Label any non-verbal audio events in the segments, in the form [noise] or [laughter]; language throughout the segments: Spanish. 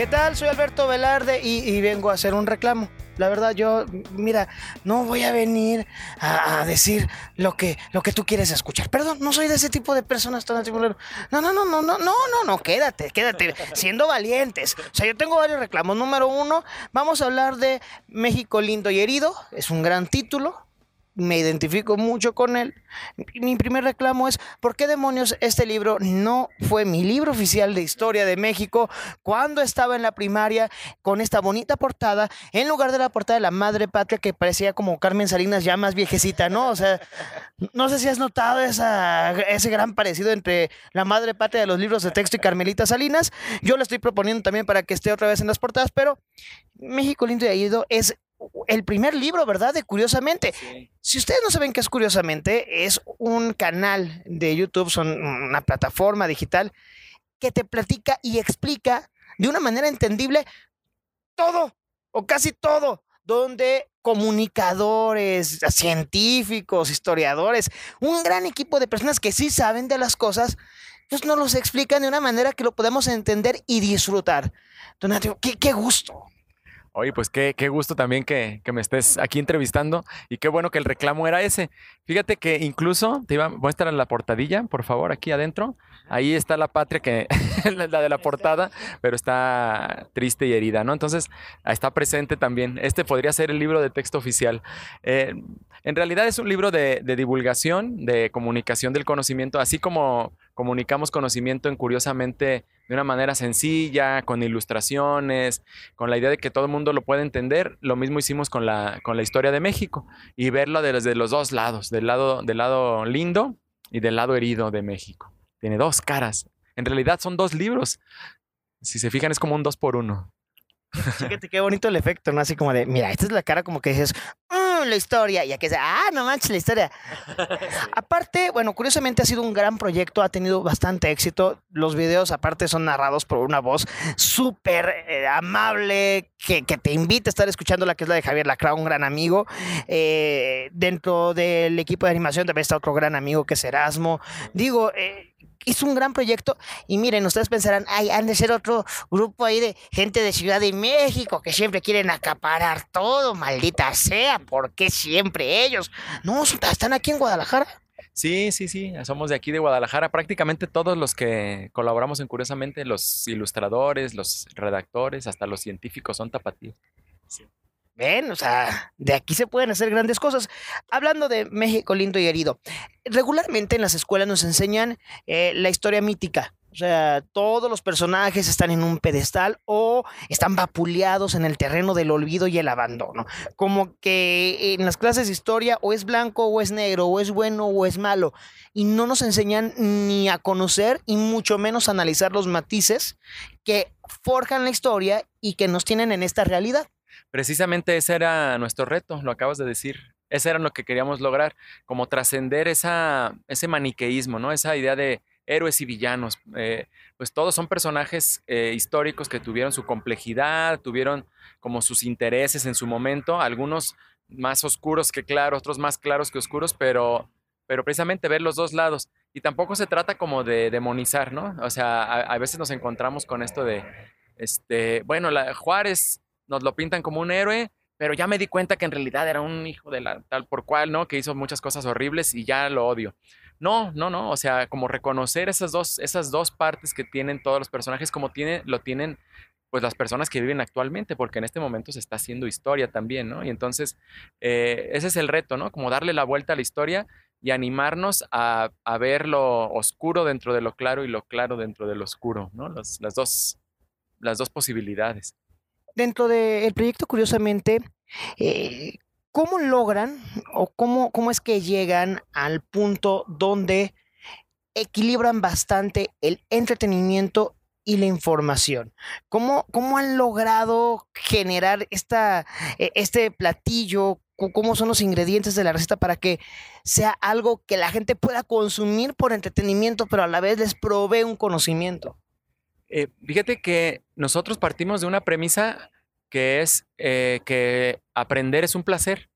¿Qué tal? Soy Alberto Velarde y, vengo a hacer un reclamo. La verdad, yo, mira, no voy a venir a, decir lo que, lo que tú quieres escuchar. Perdón, no soy de ese tipo de personas tan antimuleros. No, no, no, no, no, no, no, no, quédate, quédate, siendo valientes. O sea, yo tengo varios reclamos. Número uno, vamos a hablar de México lindo y herido. Es un gran título me identifico mucho con él. Mi primer reclamo es, ¿por qué demonios este libro no fue mi libro oficial de historia de México cuando estaba en la primaria con esta bonita portada, en lugar de la portada de la Madre Patria que parecía como Carmen Salinas ya más viejecita, ¿no? O sea, no sé si has notado ese gran parecido entre la Madre Patria de los libros de texto y Carmelita Salinas. Yo lo estoy proponiendo también para que esté otra vez en las portadas, pero México Lindo y Herido es el primer libro, ¿verdad? De Curiosamente. Sí. Si ustedes no saben qué es Curiosamente, es un canal de YouTube, son una plataforma digital que te platica y explica de una manera entendible todo o casi todo, donde comunicadores, científicos, historiadores, un gran equipo de personas que sí saben de las cosas, pues nos los explican de una manera que lo podemos entender y disfrutar. Donatio, qué, qué gusto. Oye, pues qué, qué gusto también que, que, me estés aquí entrevistando y qué bueno que el reclamo era ese. Fíjate que incluso te iba a estar en la portadilla, por favor, aquí adentro. Ahí está la patria, que [laughs] la de la portada, pero está triste y herida, ¿no? Entonces, está presente también. Este podría ser el libro de texto oficial. Eh, en realidad es un libro de, de divulgación, de comunicación del conocimiento, así como comunicamos conocimiento en curiosamente de una manera sencilla, con ilustraciones, con la idea de que todo el mundo lo puede entender. Lo mismo hicimos con la, con la historia de México y verlo desde los dos lados, del lado, del lado lindo y del lado herido de México. Tiene dos caras. En realidad son dos libros. Si se fijan, es como un dos por uno. [laughs] Fíjate qué bonito el efecto, ¿no? Así como de, mira, esta es la cara como que dices, mmm, la historia, y aquí dice, ah, no manches la historia. aparte, bueno, curiosamente ha sido un gran proyecto, ha tenido bastante éxito. Los videos, aparte, son narrados por una voz súper eh, amable, que, que, te invita a estar escuchando la que es la de Javier Lacra, un gran amigo. Eh, dentro del equipo de animación también está otro gran amigo que es Erasmo. Digo, eh, es un gran proyecto y miren, ustedes pensarán, ay, han de ser otro grupo ahí de gente de Ciudad de México que siempre quieren acaparar todo, maldita sea, ¿por qué siempre ellos? No, están aquí en Guadalajara. Sí, sí, sí, somos de aquí de Guadalajara. Prácticamente todos los que colaboramos en Curiosamente, los ilustradores, los redactores, hasta los científicos son tapatíos. Sí. Ven, o sea, de aquí se pueden hacer grandes cosas. Hablando de México lindo y herido, regularmente en las escuelas nos enseñan eh, la historia mítica. O sea, todos los personajes están en un pedestal o están vapuleados en el terreno del olvido y el abandono. Como que en las clases de historia o es blanco o es negro, o es bueno o es malo. Y no nos enseñan ni a conocer y mucho menos a analizar los matices que forjan la historia y que nos tienen en esta realidad. Precisamente ese era nuestro reto, lo acabas de decir. Ese era lo que queríamos lograr, como trascender ese maniqueísmo, ¿no? Esa idea de héroes y villanos. Eh, pues todos son personajes eh, históricos que tuvieron su complejidad, tuvieron como sus intereses en su momento, algunos más oscuros que claros, otros más claros que oscuros, pero, pero precisamente ver los dos lados. Y tampoco se trata como de demonizar, ¿no? O sea, a, a veces nos encontramos con esto de, este, bueno, la, Juárez nos lo pintan como un héroe, pero ya me di cuenta que en realidad era un hijo de la tal por cual, ¿no? Que hizo muchas cosas horribles y ya lo odio. No, no, no, o sea, como reconocer esas dos, esas dos partes que tienen todos los personajes, como tiene, lo tienen pues las personas que viven actualmente, porque en este momento se está haciendo historia también, ¿no? Y entonces, eh, ese es el reto, ¿no? Como darle la vuelta a la historia y animarnos a, a, ver lo oscuro dentro de lo claro y lo claro dentro de lo oscuro, ¿no? Las, dos, las dos posibilidades dentro del proyecto, curiosamente, eh, ¿cómo logran o cómo, cómo es que llegan al punto donde equilibran bastante el entretenimiento y la información. ¿Cómo, cómo han logrado generar esta, e, este platillo? ¿Cómo son los ingredientes de la receta para que sea algo que la gente pueda consumir por entretenimiento, pero a la vez les provee un conocimiento? Eh, fíjate que nosotros partimos de una premisa que es eh, que aprender es un placer,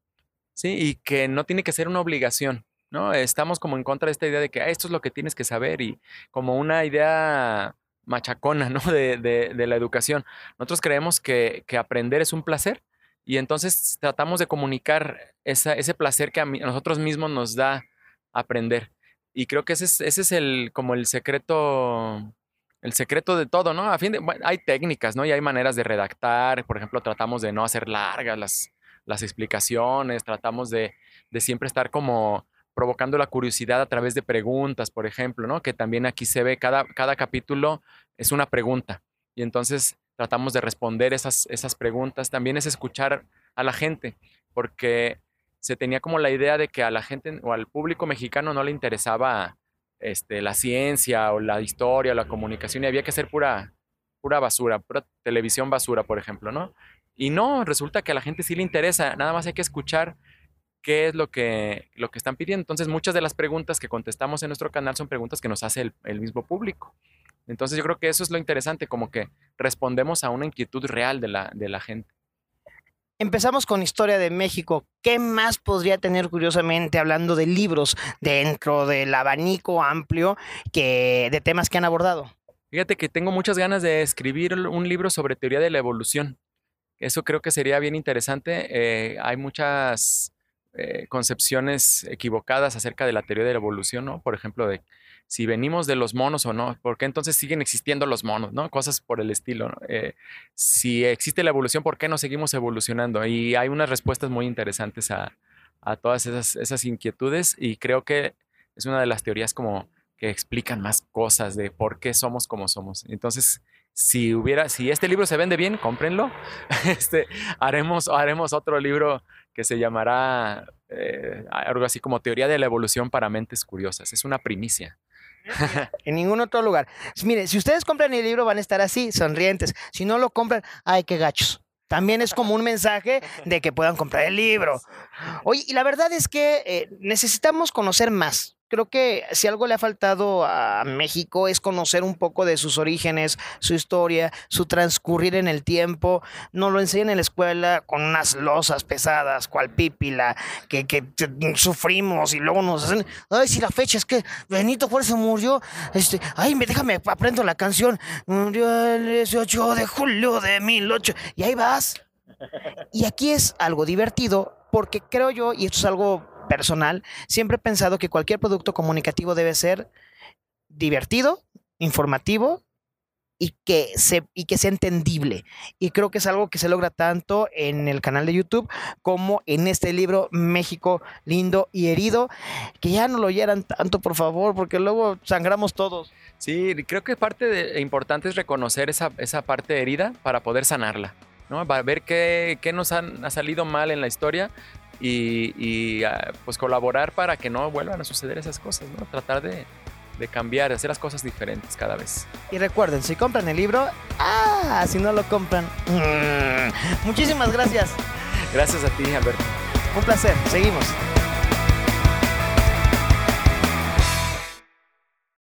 ¿sí? Y que no tiene que ser una obligación, ¿no? Estamos como en contra de esta idea de que ah, esto es lo que tienes que saber y como una idea machacona, ¿no? De, la educación. Nosotros creemos que, aprender es un placer y entonces tratamos de comunicar ese placer que a, nosotros mismos nos da aprender. Y creo que ese es, como el secreto, el secreto de todo, ¿no? A fin de, hay técnicas, ¿no? Y hay maneras de redactar. Por ejemplo, tratamos de no hacer largas las, explicaciones, tratamos de, de siempre estar como provocando la curiosidad a través de preguntas, por ejemplo, ¿no? Que también aquí se ve, cada, cada capítulo es una pregunta. Y entonces tratamos de responder esas, esas preguntas. También es escuchar a la gente, porque se tenía como la idea de que a la gente o al público mexicano no le interesaba este, la ciencia o la historia o la comunicación y había que hacer pura, pura basura, pura televisión basura, por ejemplo, ¿no? Y no, resulta que a la gente sí le interesa, nada más hay que escuchar qué es lo que, lo que están pidiendo. Entonces, muchas de las preguntas que contestamos en nuestro canal son preguntas que nos hace el, mismo público. Entonces, yo creo que eso es lo interesante, como que respondemos a una inquietud real de la, de la gente. Empezamos con Historia de México. ¿Qué más podría tener, curiosamente, hablando de libros dentro del abanico amplio que, de temas que han abordado? Fíjate que tengo muchas ganas de escribir un libro sobre teoría de la evolución. Eso creo que sería bien interesante. Eh, hay muchas eh, concepciones equivocadas acerca de la teoría de la evolución, ¿no? Por ejemplo, de si venimos de los monos o no, ¿por qué entonces siguen existiendo los monos, ¿no? Cosas por el estilo. Eh, si existe la evolución, ¿por qué no seguimos evolucionando? Y hay unas respuestas muy interesantes a, todas esas, esas inquietudes y creo que es una de las teorías como que explican más cosas de por qué somos como somos. Entonces, si hubiera, si este libro se vende bien, cómprenlo. [laughs] Este, haremos, haremos otro libro que se llamará eh, algo así como Teoría de la Evolución para Mentes Curiosas. Es una primicia. [laughs] en ningún otro lugar. Mire, si ustedes compran el libro van a estar así, sonrientes. Si no lo compran, ay, qué gachos. También es como un mensaje de que puedan comprar el libro. [laughs] Oye, y la verdad es que eh, necesitamos conocer más creo que si algo le ha faltado a México es conocer un poco de sus orígenes, su historia, su transcurrir en el tiempo. No lo enseñan en la escuela con unas losas pesadas, cual pípila, que, que sufrimos y luego nos hacen, ay, si la fecha es que Benito Juárez murió, este, ay, me déjame, aprendo la canción, murió el 18 de julio de 1008, y ahí vas. Y aquí es algo divertido porque creo yo, y esto es algo personal, siempre he pensado que cualquier producto comunicativo debe ser divertido, informativo y que, se, y que sea entendible. Y creo que es algo que se logra tanto en el canal de YouTube como en este libro México lindo y herido, que ya no lo oyeran tanto, por favor, porque luego sangramos todos. Sí, creo que parte de, importante es reconocer esa, esa parte herida para poder sanarla. ¿no? Para ver qué, qué nos ha salido mal en la historia y, ah, pues colaborar para que no vuelvan a suceder esas cosas, ¿no? Tratar de, cambiar, de hacer las cosas diferentes cada vez. Y recuerden, si compran el libro, ah, si no lo compran, mm. muchísimas gracias. Gracias a ti, Alberto. Un placer, seguimos.